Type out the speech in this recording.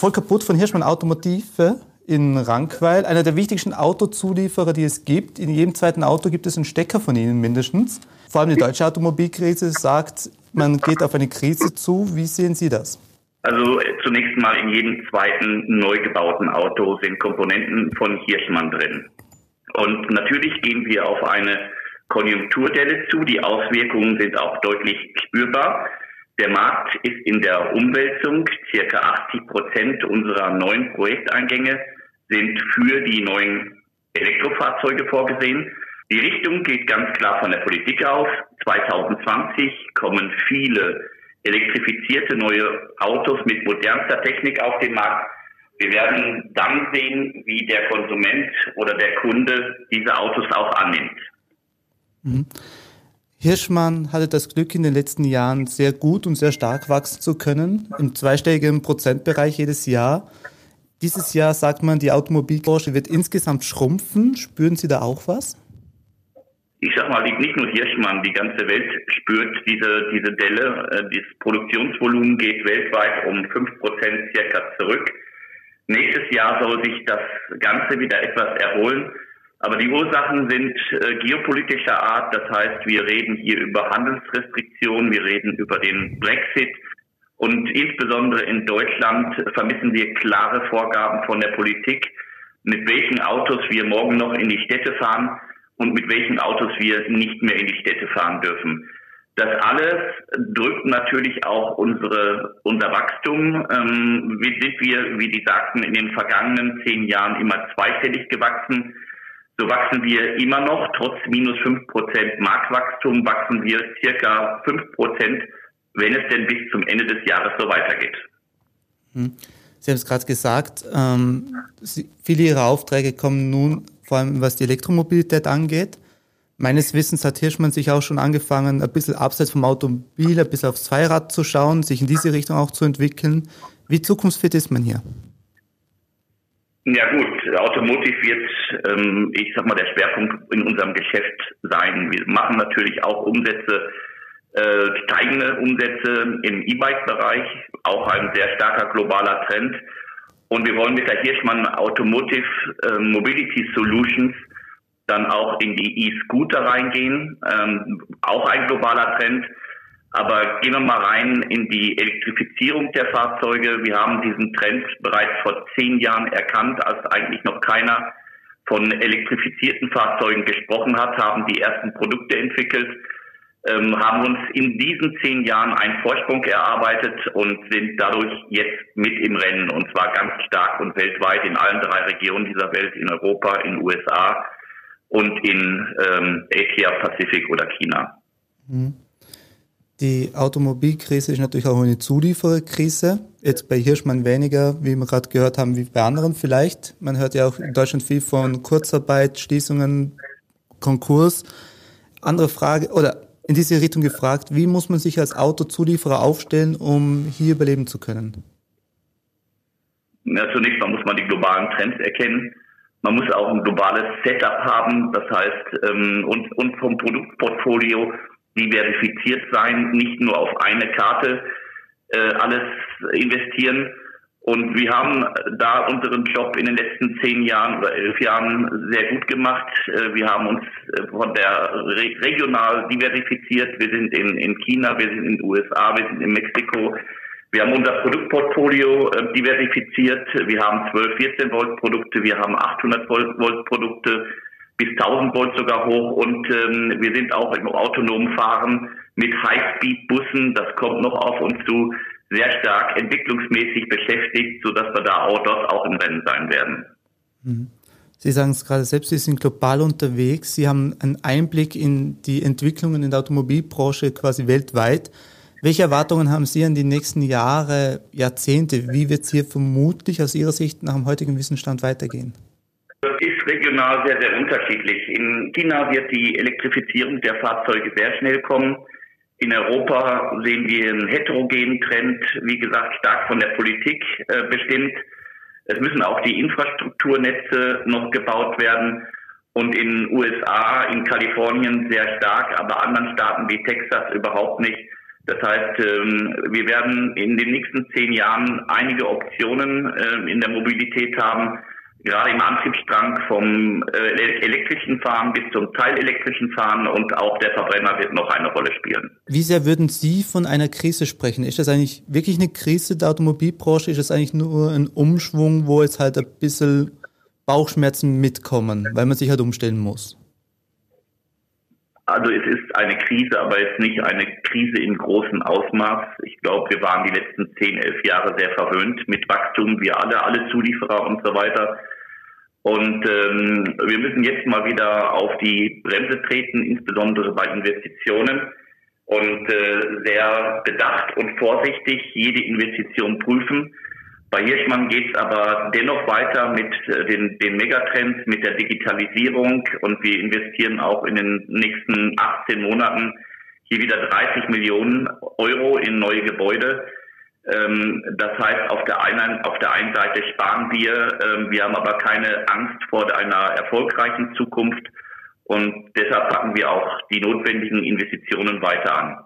Volker Butt von Hirschmann Automotive in Rankweil, einer der wichtigsten Autozulieferer, die es gibt. In jedem zweiten Auto gibt es einen Stecker von Ihnen mindestens. Vor allem die deutsche Automobilkrise sagt, man geht auf eine Krise zu. Wie sehen Sie das? Also zunächst mal in jedem zweiten neu gebauten Auto sind Komponenten von Hirschmann drin. Und natürlich gehen wir auf eine Konjunkturdelle zu. Die Auswirkungen sind auch deutlich spürbar. Der Markt ist in der Umwälzung. Circa 80 Prozent unserer neuen Projekteingänge sind für die neuen Elektrofahrzeuge vorgesehen. Die Richtung geht ganz klar von der Politik aus. 2020 kommen viele elektrifizierte neue Autos mit modernster Technik auf den Markt. Wir werden dann sehen, wie der Konsument oder der Kunde diese Autos auch annimmt. Mhm. Hirschmann hatte das Glück, in den letzten Jahren sehr gut und sehr stark wachsen zu können, im zweistelligen Prozentbereich jedes Jahr. Dieses Jahr sagt man, die Automobilbranche wird insgesamt schrumpfen. Spüren Sie da auch was? ich sag mal, nicht nur Hirschmann, die ganze Welt spürt diese, diese Delle. Äh, das Produktionsvolumen geht weltweit um fünf Prozent circa zurück. Nächstes Jahr soll sich das Ganze wieder etwas erholen. Aber die Ursachen sind äh, geopolitischer Art. Das heißt, wir reden hier über Handelsrestriktionen, wir reden über den Brexit. Und insbesondere in Deutschland vermissen wir klare Vorgaben von der Politik, mit welchen Autos wir morgen noch in die Städte fahren und mit welchen Autos wir nicht mehr in die Städte fahren dürfen. Das alles drückt natürlich auch unsere, unser Wachstum. Ähm, sind wir, wie die sagten, in den vergangenen zehn Jahren immer zweistellig gewachsen. So wachsen wir immer noch, trotz minus fünf Prozent Marktwachstum, wachsen wir circa fünf Prozent, wenn es denn bis zum Ende des Jahres so weitergeht. Hm. Sie haben es gerade gesagt, ähm, viele Ihrer Aufträge kommen nun vor allem was die Elektromobilität angeht. Meines Wissens hat Hirschmann sich auch schon angefangen, ein bisschen abseits vom Automobil, ein bisschen aufs Zweirad zu schauen, sich in diese Richtung auch zu entwickeln. Wie zukunftsfit ist man hier? Ja gut, Automotive wird, ähm, ich sag mal, der Schwerpunkt in unserem Geschäft sein. Wir machen natürlich auch Umsätze, äh, steigende Umsätze im E-Bike-Bereich, auch ein sehr starker globaler Trend. Und wir wollen mit der Hirschmann Automotive äh, Mobility Solutions dann auch in die E-Scooter reingehen. Ähm, auch ein globaler Trend. Aber gehen wir mal rein in die Elektrifizierung der Fahrzeuge. Wir haben diesen Trend bereits vor zehn Jahren erkannt, als eigentlich noch keiner von elektrifizierten Fahrzeugen gesprochen hat, haben die ersten Produkte entwickelt ähm, haben uns in diesen zehn Jahren einen Vorsprung erarbeitet und sind dadurch jetzt mit im Rennen und zwar ganz stark und weltweit in allen drei Regionen dieser Welt, in Europa, in USA und in ähm, Asia, Pazifik oder China. Mhm. Die Automobilkrise ist natürlich auch eine Zuliefererkrise. Jetzt bei Hirschmann weniger, wie wir gerade gehört haben, wie bei anderen vielleicht. Man hört ja auch in Deutschland viel von Kurzarbeit, Schließungen, Konkurs. Andere Frage, oder in diese Richtung gefragt, wie muss man sich als Autozulieferer aufstellen, um hier überleben zu können? Ja, zunächst mal muss man die globalen Trends erkennen. Man muss auch ein globales Setup haben, das heißt, ähm, und, und vom Produktportfolio diversifiziert sein, nicht nur auf eine Karte äh, alles investieren. Und wir haben da unseren Job in den letzten zehn Jahren oder elf Jahren sehr gut gemacht. Äh, wir haben uns äh, von der regional diversifiziert. Wir sind in, in China, wir sind in den USA, wir sind in Mexiko. Wir haben unser Produktportfolio äh, diversifiziert. Wir haben 12, 14 Volt Produkte, wir haben 800 Volt Produkte bis 1000 Volt sogar hoch und ähm, wir sind auch im autonomen Fahren mit High-Speed-Bussen. Das kommt noch auf uns zu sehr stark entwicklungsmäßig beschäftigt, sodass wir da auch dort auch im Rennen sein werden. Mhm. Sie sagen es gerade selbst, Sie sind global unterwegs. Sie haben einen Einblick in die Entwicklungen in der Automobilbranche quasi weltweit. Welche Erwartungen haben Sie an die nächsten Jahre, Jahrzehnte? Wie wird es hier vermutlich aus Ihrer Sicht nach dem heutigen Wissensstand weitergehen? Das ist regional sehr, sehr unterschiedlich. In China wird die Elektrifizierung der Fahrzeuge sehr schnell kommen. In Europa sehen wir einen heterogenen Trend, wie gesagt, stark von der Politik äh, bestimmt. Es müssen auch die Infrastrukturnetze noch gebaut werden. Und in USA, in Kalifornien sehr stark, aber anderen Staaten wie Texas überhaupt nicht. Das heißt, ähm, wir werden in den nächsten zehn Jahren einige Optionen ähm, in der Mobilität haben, gerade im Antriebsstrang vom äh, elektrischen Fahren bis zum teilelektrischen Fahren und auch der Verbrenner wird noch eine Rolle spielen. Wie sehr würden Sie von einer Krise sprechen? Ist das eigentlich wirklich eine Krise der Automobilbranche? Ist das eigentlich nur ein Umschwung, wo jetzt halt ein bisschen Bauchschmerzen mitkommen, weil man sich halt umstellen muss? Also es ist eine Krise, aber jetzt nicht eine Krise in großem Ausmaß. Ich glaube, wir waren die letzten zehn, elf Jahre sehr verwöhnt mit Wachstum, wir alle, alle Zulieferer und so weiter. Und ähm, wir müssen jetzt mal wieder auf die Bremse treten, insbesondere bei Investitionen und äh, sehr bedacht und vorsichtig jede Investition prüfen. Bei Hirschmann geht es aber dennoch weiter mit äh, den, den Megatrends, mit der Digitalisierung und wir investieren auch in den nächsten 18 Monaten hier wieder 30 Millionen Euro in neue Gebäude. Ähm, das heißt, auf der einen, auf der einen Seite sparen wir, ähm, wir haben aber keine Angst vor einer erfolgreichen Zukunft und deshalb packen wir auch die notwendigen Investitionen weiter an.